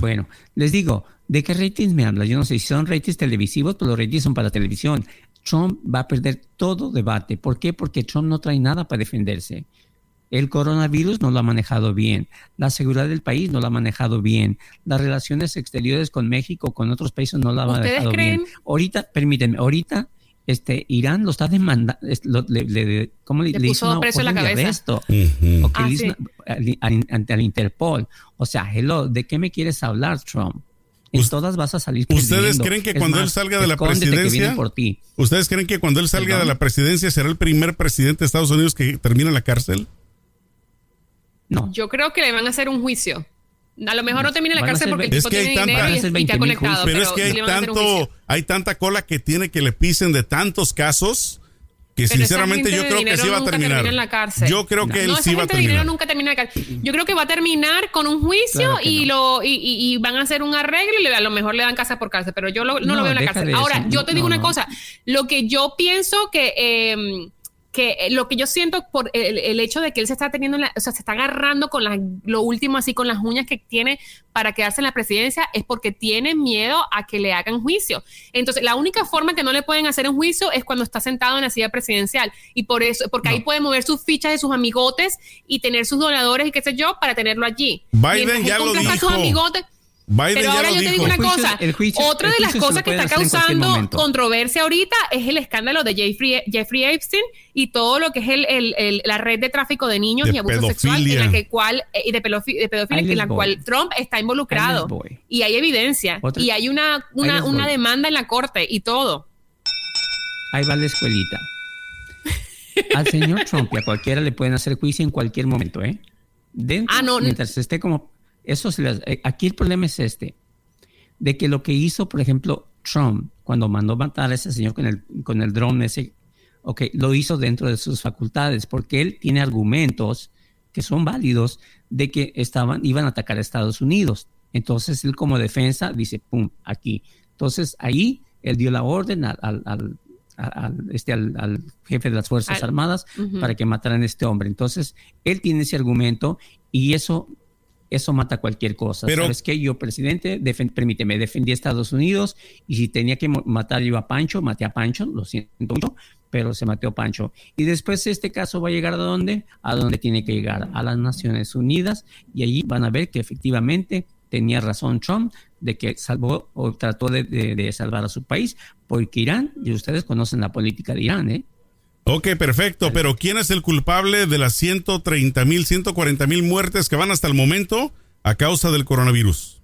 Bueno, les digo, ¿de qué ratings me hablas? Yo no sé si son ratings televisivos, pero los ratings son para televisión. Trump va a perder todo debate. ¿Por qué? Porque Trump no trae nada para defenderse. El coronavirus no lo ha manejado bien. La seguridad del país no lo ha manejado bien. Las relaciones exteriores con México, con otros países no lo ha ¿Ustedes manejado creen? bien. Ahorita, permítanme, ahorita este, Irán lo está demandando. es- lo- le- le- ¿Cómo le, Le le puso hizo una preso en la cabeza. arresto? Ujú. o que Ah, le hizo sí. una- al- al- ante el Interpol. O sea, hello, ¿de qué me quieres hablar, Trump? En todas vas a salir ¿Ustedes creen que Es cuando más, él salga de la presidencia- vienen por ti. ¿Ustedes creen que cuando él salga Perdón. de la presidencia será el primer presidente de Estados Unidos que termina en la cárcel? No. Yo creo que le van a hacer un juicio. A lo mejor no termina en la cárcel porque el tipo que hay tiene tanta- dinero y, ser y 20,000 está conectado. Pero, Pero, es que hay tanto, hay tanta cola que tiene que le pisen de tantos casos que Pero sinceramente yo creo que sí va a terminar. termina en la cárcel. Yo creo que él no, sí va a terminar. nunca termina en la cárcel. Yo creo que va a terminar con un juicio Claro y no. lo y, y- y van a hacer un arreglo y le- a lo mejor le dan casa por cárcel, pero yo lo- no, No, lo veo en la cárcel. Ahora, yo te digo no, una no. cosa, lo que yo pienso que eh, que eh, lo que yo siento por el, el hecho de que él se está teniendo, en la- o sea, se está agarrando con la- lo último así con las uñas que tiene para quedarse en la presidencia es porque tiene miedo a que le hagan juicio. Entonces, la única forma que no le pueden hacer un juicio es cuando está sentado en la silla presidencial y por eso, porque ahí puede mover sus fichas de sus amigotes y tener sus donadores y qué sé yo para tenerlo allí. Biden Mientras ya lo conquista a sus dijo. amigotes, Biden pero ahora yo te digo una El juicio- cosa. el juicio- Otra de las cosas que está causando controversia ahorita es el escándalo de Jeffrey, Jeffrey Epstein y todo lo que es el, el- el- la red de tráfico de niños De y abuso sexual en pedofilia. la que cual eh, y de, pedofi- de pedofilia en la cual Trump está involucrado y hay evidencia Otra- y hay una una, una demanda en la corte y todo. Ahí va la escuelita. Al señor Trump y a cualquiera le pueden hacer juicio en cualquier momento, ¿eh? Dentro, Ah, no, mientras esté como... Eso se les- eh, aquí el problema es este, de que lo que hizo, por ejemplo, Trump, cuando mandó matar a ese señor con el, con el drone ese, ok, lo hizo dentro de sus facultades, porque él tiene argumentos que son válidos de que estaban, iban a atacar a Estados Unidos. Entonces él como defensa dice, pum, aquí. Entonces ahí él dio la orden al, al- al- al- este, al, jefe de las Fuerzas Armadas para que mataran a este hombre. Entonces él tiene ese argumento y eso, eso mata cualquier cosa. Pero- ¿Sabes qué? Yo, presidente, defen- permíteme, defendí a Estados Unidos y si tenía que matar yo a Pancho, maté a Pancho, lo siento mucho, pero se mató Pancho. Y después este caso va a llegar a dónde? A donde tiene que llegar, a las Naciones Unidas y allí van a ver que efectivamente tenía razón Trump de que salvó o trató de, de- de salvar a su país, porque Irán, y ustedes conocen la política de Irán, ¿eh? Ok, perfecto, pero ¿quién es el culpable de las 130 mil, 140 mil muertes que van hasta el momento a causa del coronavirus?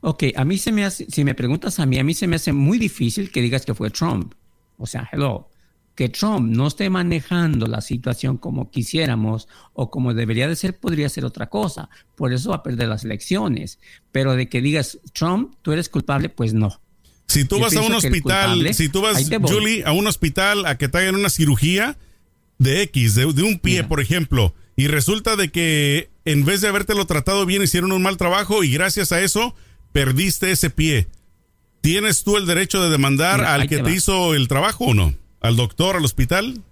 Ok, a mí se me hace, si me preguntas a mí, a mí se me hace muy difícil que digas que fue Trump. O sea, hello, que Trump no esté manejando la situación como quisiéramos o como debería de ser, podría ser otra cosa. Por eso va a perder las elecciones. Pero de que digas, Trump, tú eres culpable, pues no. Si tú Yo vas a un hospital, si tú vas. Julie, a un hospital a que te hagan una cirugía de X, de, de un pie, Mira. por ejemplo, y resulta de que en vez de habértelo tratado bien, hicieron un mal trabajo y gracias a eso perdiste ese pie. ¿Tienes tú el derecho de demandar Mira, al que te hizo el trabajo o no? ¿Al doctor, al hospital?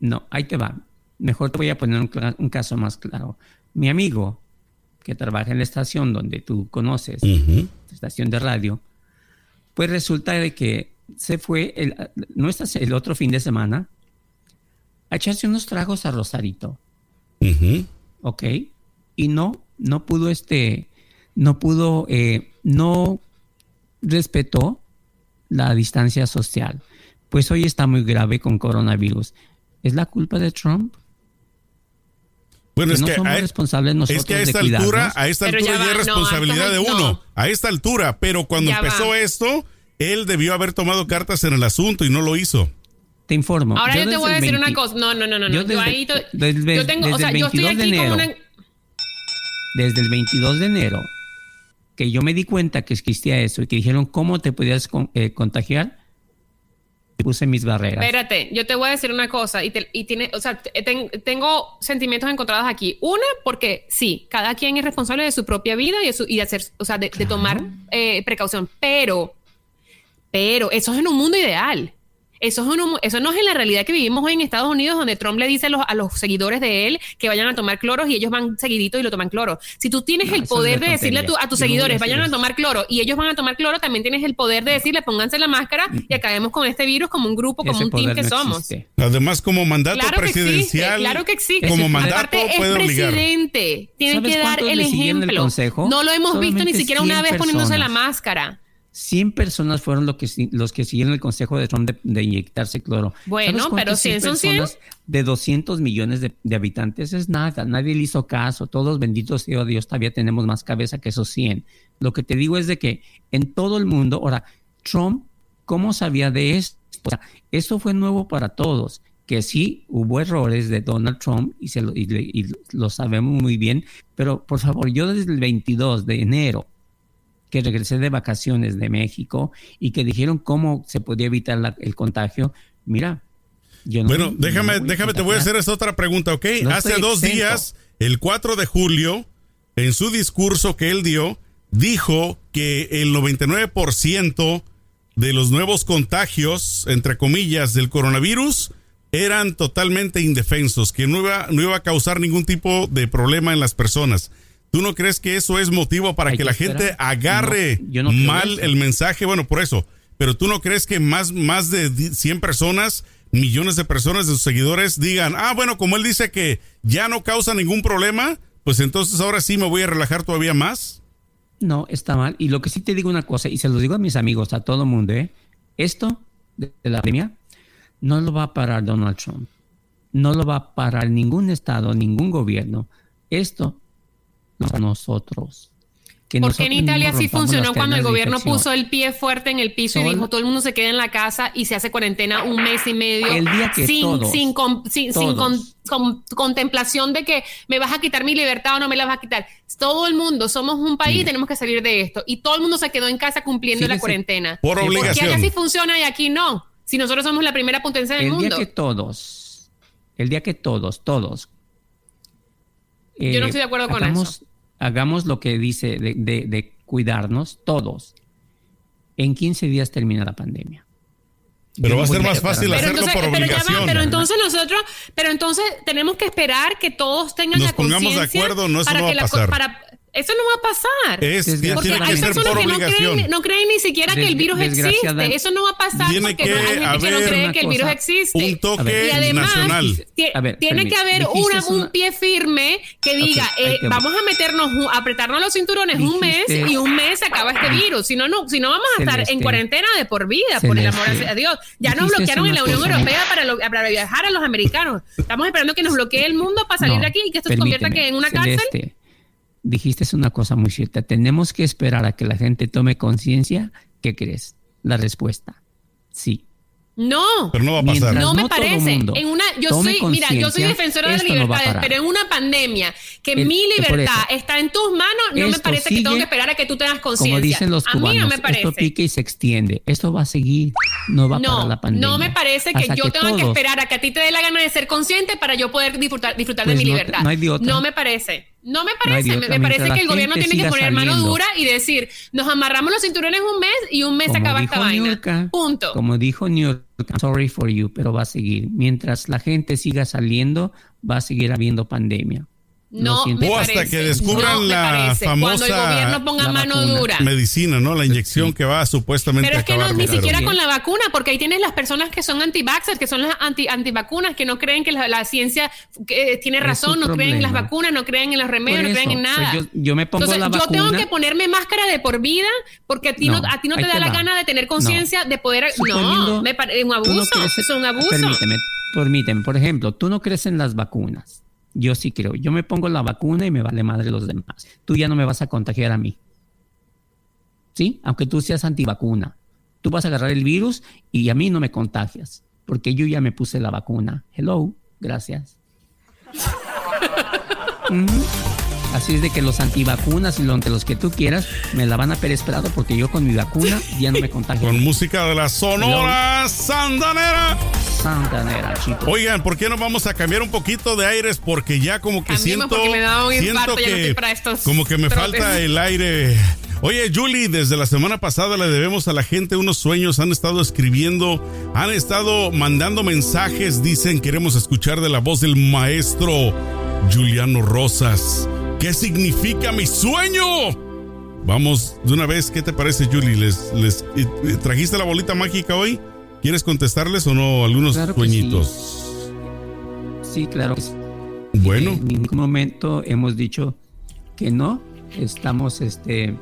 No, ahí te va. Mejor te voy a poner un, caso más claro. Mi amigo, que trabaja en la estación donde tú conoces, Ujú. estación de radio, pues resulta de que se fue el, no estás el otro fin de semana a echarse unos tragos a Rosarito, Ujú. ¿ok? Y no, no pudo este, no pudo, eh, no respetó la distancia social. Pues hoy está muy grave con coronavirus. ¿Es la culpa de Trump? Bueno, Que es no que somos a, responsables nosotros es que a de esta altura, cuidarnos. a esta Pero altura ya ya, va, es no, responsabilidad de uno. no. A esta altura, pero cuando Ya empezó va. esto, él debió haber tomado cartas en el asunto y no lo hizo. Te informo. Ahora yo, te desde voy a el decir 20 una cosa. No, no, no, no. Yo Yo, desde- ahí to- desde- yo tengo, o desde sea, el yo estoy 22 de aquí con enero. una. desde el 22 de enero que yo me di cuenta que existía eso y que dijeron cómo te podías con- eh, contagiar, puse mis barreras. Espérate, yo te voy a decir una cosa y, te- y tiene, o sea, te- ten- tengo sentimientos encontrados aquí. Una, porque sí, cada quien es responsable de su propia vida y de, su- y de hacer, o sea, de, de tomar eh, precaución, pero, pero eso es en un mundo ideal. Eso, es un- eso no es en la realidad que vivimos hoy en Estados Unidos, donde Trump le dice a los, a los seguidores de él que vayan a tomar cloros y ellos van seguidito y lo toman cloro. Si tú tienes No, el poder de de decirle a, tu- a tus no a seguidores, vayan a tomar cloro y ellos van a tomar cloro, también tienes el poder de decirle, pónganse la máscara y acabemos con este virus como un grupo, como Ese un team que no somos. existe. Además, como mandato Claro que existe, presidencial, claro que existe. como mandato Aparte, es puede obligar. presidente. Tiene ¿Sabes que dar el el ejemplo. consejo? No lo hemos visto ni siquiera una 100 vez poniéndose la máscara. 100 personas fueron lo que, si- los que siguieron el consejo de Trump de, de inyectarse cloro. Bueno, ¿Sabes pero 100 son 100? personas De 200 millones de, de habitantes es nada, nadie le hizo caso. Todos benditos sea Dios, todavía tenemos más cabeza que esos 100. Lo que te digo es de que en todo el mundo, ahora, Trump, ¿cómo sabía de esto? O sea, eso fue nuevo para todos. Que sí hubo errores de Donald Trump y, se lo, y lo sabemos muy bien, pero por favor, yo desde el 22 de enero que regresé de vacaciones de México y que dijeron cómo se podía evitar la- el contagio, mira, yo no- Bueno, no déjame, voy déjame, te voy a hacer esta otra pregunta, ¿ok? No Hace dos exento. días, el 4 de julio, en su discurso que él dio, dijo que el 99% de los nuevos contagios, entre comillas, del coronavirus eran totalmente indefensos, que no iba, no iba a causar ningún tipo de problema en las personas. ¿Tú no crees que eso es motivo para que que la esperar. gente agarre No, yo no creo mal eso. el mensaje? Bueno, por eso. Pero tú no crees que más, más de di- 100 personas, millones de personas de sus seguidores digan, ah, bueno, como él dice que ya no causa ningún problema, pues entonces ahora sí me voy a relajar todavía más. No, está mal. Y lo que sí te digo una cosa, y se lo digo a mis amigos, a todo el mundo, ¿eh? Esto de la pandemia no lo va a parar Donald Trump. No lo va a parar ningún estado, ningún gobierno. Esto nosotros. que ¿Por qué en Italia sí funcionó cuando el gobierno puso el pie fuerte en el piso y dijo todo el mundo se queda en la casa y se hace cuarentena un mes y medio El día que sin, todos, sin, con- sin, sin con- todos. con- contemplación de que me vas a quitar mi libertad o no me la vas a quitar. Todo el mundo, somos un país, Mire. tenemos que salir de esto. Y todo el mundo se quedó en casa cumpliendo la cuarentena. Por ¿Por qué obligación. acá sí funciona y aquí no? Si nosotros somos la primera potencia del el día mundo. que todos, el día que todos, todos. Yo no eh, estoy de acuerdo con eso. Hagamos lo que dice de, de- de cuidarnos todos. En 15 días termina la pandemia. Pero Yo va a ser más fácil pero hacerlo entonces, por pero ya va, obligación. pero entonces nosotros, pero entonces tenemos que esperar que todos tengan Nos la pongamos de conciencia acuerdo, no, eso para no va que a pasar. para- eso no va a pasar. Es, porque tiene hay que ser personas por que no creen, no creen ni siquiera que el virus existe. Eso no va a pasar Tiene porque que no hay gente que no cree que el virus existe. un A toque. Y además, nacional. ver, tiene que haber una, un pie firme que diga, eh, vamos a meternos, un- a apretarnos los cinturones un mes y un mes se acaba este virus. Si no, no, si no vamos a estar en cuarentena de por vida, por el amor a Dios. Ya nos bloquearon en la Unión cosa Europea para, lo- para viajar a los americanos. Estamos esperando que nos bloquee el mundo para salir No, de aquí y que esto se convierta en una cárcel. Dijiste una cosa muy cierta. Tenemos que esperar a que la gente tome conciencia. ¿Qué crees? La respuesta. Sí. No. Pero no va a pasar. Mientras No me no todo parece. mundo En una, yo soy, mira, yo soy defensora de las no libertades, parar. pero en una pandemia que El- mi libertad está en tus manos, no me parece que tengo sigue que esperar a que tú tengas conciencia. Como dicen los a mí cubanos, no me parece. esto pica y se extiende. Esto va a seguir. No va a parar No, la pandemia. no me parece que Hasta yo tenga que todos- esperar a que a ti te dé la gana de ser consciente para yo poder disfrutar, disfrutar de Pues mi no te- libertad. no hay de otra. No me parece. No me parece. me, parece que el gobierno tiene que poner mano dura y decir, nos amarramos los cinturones un mes y un mes Como acaba esta vaina. Punto. Como dijo New sorry for you, pero va a seguir. Mientras la gente siga saliendo, va a seguir habiendo pandemia. No me O hasta parece. que descubran No la famosa- Cuando el gobierno ponga mano vacuna. dura. Medicina, ¿no? La inyección que va supuestamente Pero a es que no, ni siquiera con la vacuna, porque ahí tienes las personas que son anti-vaxxers, que son las anti antivacunas, que no creen que la, la ciencia eh, tiene Es razón, no creen en las vacunas, no creen en los remedios, no creen en pues nada. yo- yo me pongo Entonces, la yo tengo que ponerme máscara de por vida, porque a ti no, No, a ti no te da te la va. gana de tener conciencia de poder. Suponiendo- no, me parece un abuso. es un abuso. Permíteme, permíteme. Por ejemplo, tú no crees en las vacunas. Yo sí creo. Yo me pongo la vacuna y me vale madre los demás. Tú ya no me vas a contagiar a mí. ¿Sí? Aunque tú seas antivacuna. Tú vas a agarrar el virus y a mí no me contagias. Porque yo ya me puse la vacuna. Hello. Gracias. Ujú. Así es de que los antivacunas y los, los que tú quieras me la van a Prado porque yo con mi vacuna ya no me contagio. Con música de la Sonora Sandanera. Santanera, chicos. Oigan, ¿por qué no vamos a cambiar un poquito de aires? Porque ya como que Cambiemos siento, porque me da un siento infarto, ya no que estoy para estos como que me trotes. falta el aire. Oye, Julie, desde la semana pasada le debemos a la gente unos sueños. Han estado escribiendo, han estado mandando mensajes. Dicen, queremos escuchar de la voz del maestro Juliano Rosas. ¿Qué significa mi sueño? Vamos, de una vez, ¿qué te parece, Julie? ¿Les, les eh, eh, trajiste la bolita mágica hoy? ¿Quieres contestarles o no algunos Claro sueñitos? Sí, claro que sí. Bueno, En ningún momento hemos dicho que no. Estamos este,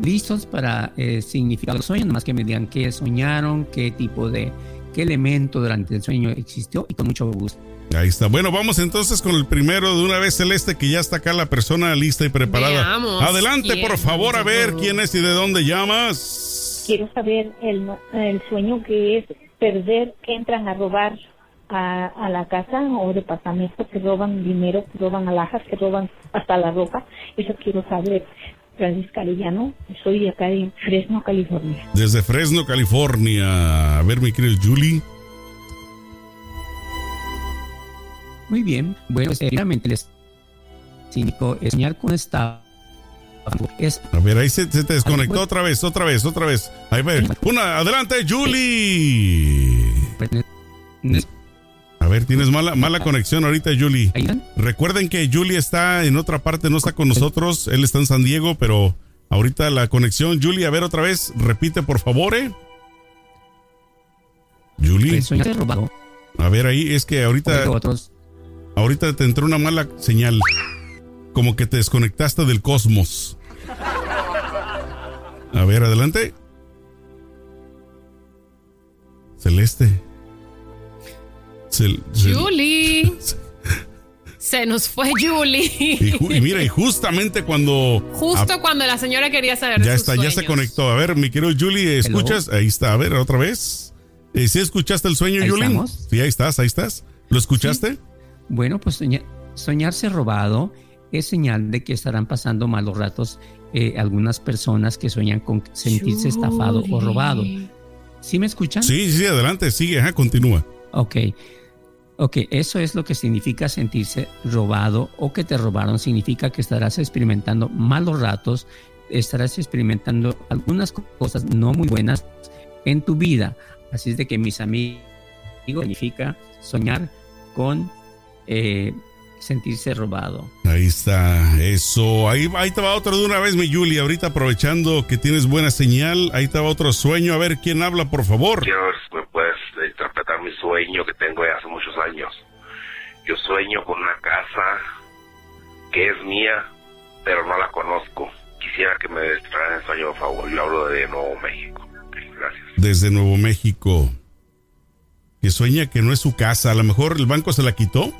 listos para eh, significar los sueños, nomás que me digan qué soñaron, qué tipo de, qué elemento durante el sueño existió y con mucho gusto. Ahí está. Bueno, vamos entonces con el primero de una vez, Celeste, que ya está acá la persona lista y preparada. Veamos Adelante, quién por favor, a ver quién es y de dónde llamas. Quiero saber el, el sueño que es perder, que entran a robar a, a la casa o departamento, que roban dinero, que roban alhajas, que roban hasta la ropa. Eso quiero saber. Francisca Arellano, soy de acá de Fresno, California. Desde Fresno, California. A ver, mi querido Julie. Muy bien. Bueno, pues, primeramente les cínico es soñar con esta es A ver, ahí se, se te desconectó otra vez, otra vez, otra vez. Ahí ver. Una, adelante, Julie. A ver, tienes mala, mala conexión ahorita, Julie. Recuerden que Julie está en otra parte, no está con nosotros. Él está en San Diego, pero ahorita la conexión. Julie, a ver otra vez, repite por favor, ¿eh? Julie, El sueño es robado. a ver ahí, es que ahorita, Otros ahorita te entró una mala señal. Como que te desconectaste del cosmos. A ver, adelante. Celeste. Cel- Cel- Julie. Se nos fue Julie. Y, mira, y justamente cuando... Justo cuando la señora quería saber de ya sus está, ya se conectó. A ver, mi querido Julie, ¿escuchas? Ahí está, a ver, otra vez. Eh, ¿Sí escuchaste el sueño, Ahí Julie? estamos. Sí, ahí estás, ahí estás. ¿Lo escuchaste? Bueno, pues soña- soñarse robado es señal de que estarán pasando malos ratos eh, algunas personas que sueñan con sentirse estafado o robado. ¿Sí me escuchan? Sí, sí, adelante, sigue, ajá, continúa. Ok. Ok, eso es lo que significa sentirse robado o que te robaron. Significa que estarás experimentando malos ratos, estarás experimentando algunas cosas no muy buenas en tu vida. Así es de que mis amigos, significa soñar con eh, sentirse robado. Ahí está, eso. Ahí, ahí te va otro de una vez, mi Julie. Ahorita aprovechando que tienes buena señal, ahí te va otro sueño. A ver quién habla, por favor. Quiero ver si me puedes interpretar mi sueño que tengo de hace muchos años. Yo sueño con una casa que es mía, pero no la conozco. Quisiera que me distraran el sueño, por favor. Yo hablo de Nuevo México. Gracias. Desde Nuevo México. Que sueña que no es su casa. A lo mejor el banco se la quitó.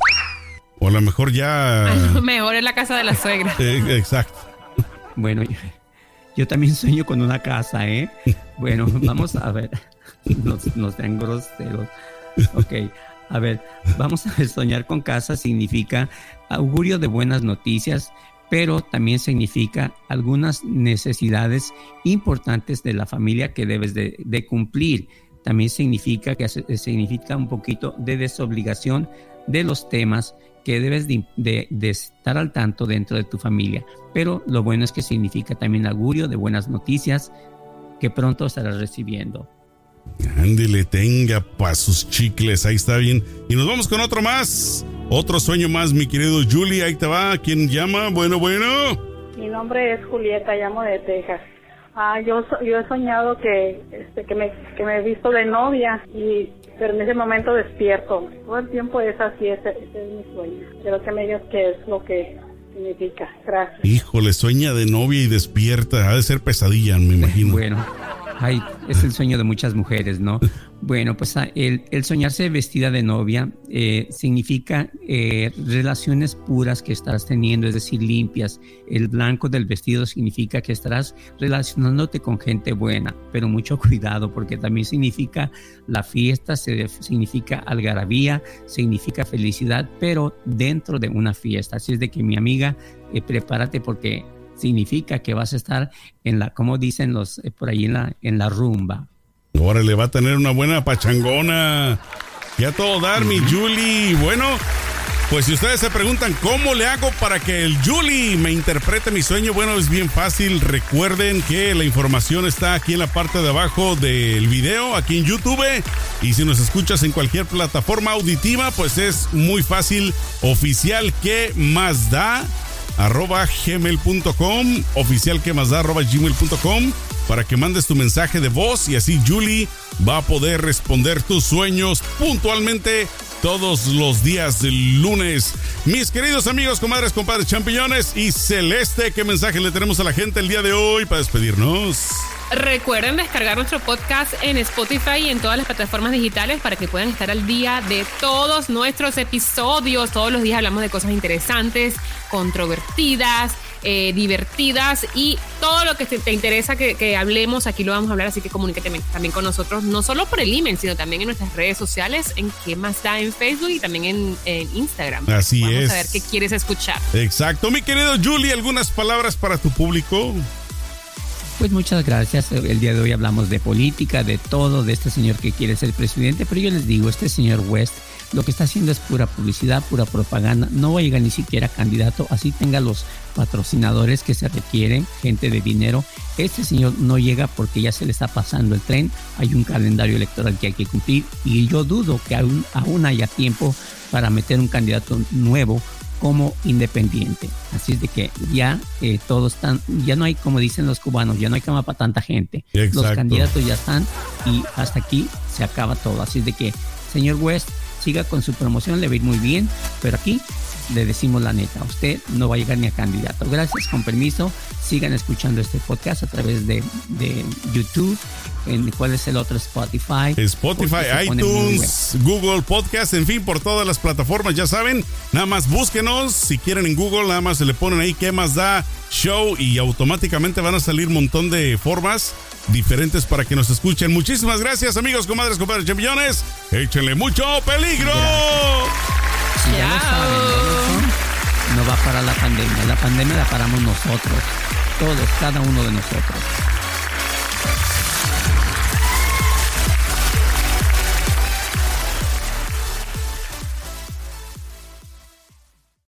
O a lo mejor ya. Mejor en la casa de la suegra. Eh, exacto. Bueno, yo, yo también sueño con una casa, ¿eh? Bueno, vamos a ver. Nos dan groseros. Ok, a ver, vamos a ver, soñar con casa significa augurio de buenas noticias, pero también significa algunas necesidades importantes de la familia que debes de, de cumplir. También significa que hace- significa un poquito de desobligación de los temas que debes de, de- de estar al tanto dentro de tu familia. Pero lo bueno es que significa también augurio de buenas noticias que pronto estarás recibiendo. Ándele, tenga pa' sus chicles. Ahí está bien. Y nos vamos con otro más. Otro sueño más, mi querido Julie. Ahí te va. ¿Quién llama? Bueno, bueno. Mi nombre es Julieta, llamo de Texas. Ah, yo, yo he soñado que, este, que, me, que me he visto de novia y pero en ese momento despierto. Todo el tiempo es así, ese, ese es mi sueño. Quiero que me digas qué es lo que significa. Gracias. Híjole, sueña de novia y despierta. Ha de ser pesadilla, me imagino. Bueno, ay, es el sueño de muchas mujeres, ¿no? Bueno, pues ah, el, soñarse vestida de novia eh, significa eh, relaciones puras que estarás teniendo, es decir, limpias. El blanco del vestido significa que estarás relacionándote con gente buena, pero mucho cuidado porque también significa la fiesta, significa algarabía, significa felicidad, pero dentro de una fiesta. Así es de que mi amiga, eh, prepárate porque significa que vas a estar en la, como dicen los eh, por ahí en la, en la rumba. Ahora le va a tener una buena pachangona. Ya todo dar, mi Julie. Bueno, pues si ustedes se preguntan cómo le hago para que el Julie me interprete mi sueño, bueno, es bien fácil. Recuerden que la información está aquí en la parte de abajo del video, aquí en YouTube. Y si nos escuchas en cualquier plataforma auditiva, pues es muy fácil. Oficial que más da arroba gmail.com, oficial que más da arroba gmail.com para que mandes tu mensaje de voz y así Julie va a poder responder tus sueños puntualmente todos los días del lunes. Mis queridos amigos, comadres, compadres, champiñones y Celeste, ¿qué mensaje le tenemos a la gente el día de hoy para despedirnos? Recuerden descargar nuestro podcast en Spotify y en todas las plataformas digitales para que puedan estar al día de todos nuestros episodios. Todos los días hablamos de cosas interesantes, controvertidas, eh, divertidas y todo lo que te, te interesa que, que hablemos aquí lo vamos a hablar. Así que comuníquete también con nosotros, no solo por el email, sino también en nuestras redes sociales, en qué más da en Facebook y también en, en Instagram. Así vamos es. a ver qué quieres escuchar. Exacto, mi querido Julie, algunas palabras para tu público. Pues muchas gracias. El día de hoy hablamos de política, de todo, de este señor que quiere ser presidente, pero yo les digo, este señor West lo que está haciendo es pura publicidad, pura propaganda, no va a llegar ni siquiera candidato, así tenga los patrocinadores que se requieren, gente de dinero. Este señor no llega porque ya se le está pasando el tren, hay un calendario electoral que hay que cumplir y yo dudo que aún, aún haya tiempo para meter un candidato nuevo como independiente. Así es de que ya eh, todos están, ya no hay, como dicen los cubanos, ya no hay cama para tanta gente. Exacto. Los candidatos ya están y hasta aquí se acaba todo. Así es de que, señor West, siga con su promoción, le va a ir muy bien, pero aquí le decimos la neta, usted no va a llegar ni a candidato. Gracias, con permiso, sigan escuchando este podcast a través de, de YouTube. En, ¿Cuál es el otro? Spotify. Spotify, iTunes, Google Podcast, en fin, por todas las plataformas, ya saben. Nada más búsquenos, si quieren en Google, nada más se le ponen ahí qué más da show y automáticamente van a salir un montón de formas diferentes para que nos escuchen. Muchísimas gracias, amigos, comadres, compadres, champiñones. Échenle mucho peligro. Si ya lo saben, ¿no? no va para la pandemia. La pandemia la paramos nosotros. Todos, cada uno de nosotros.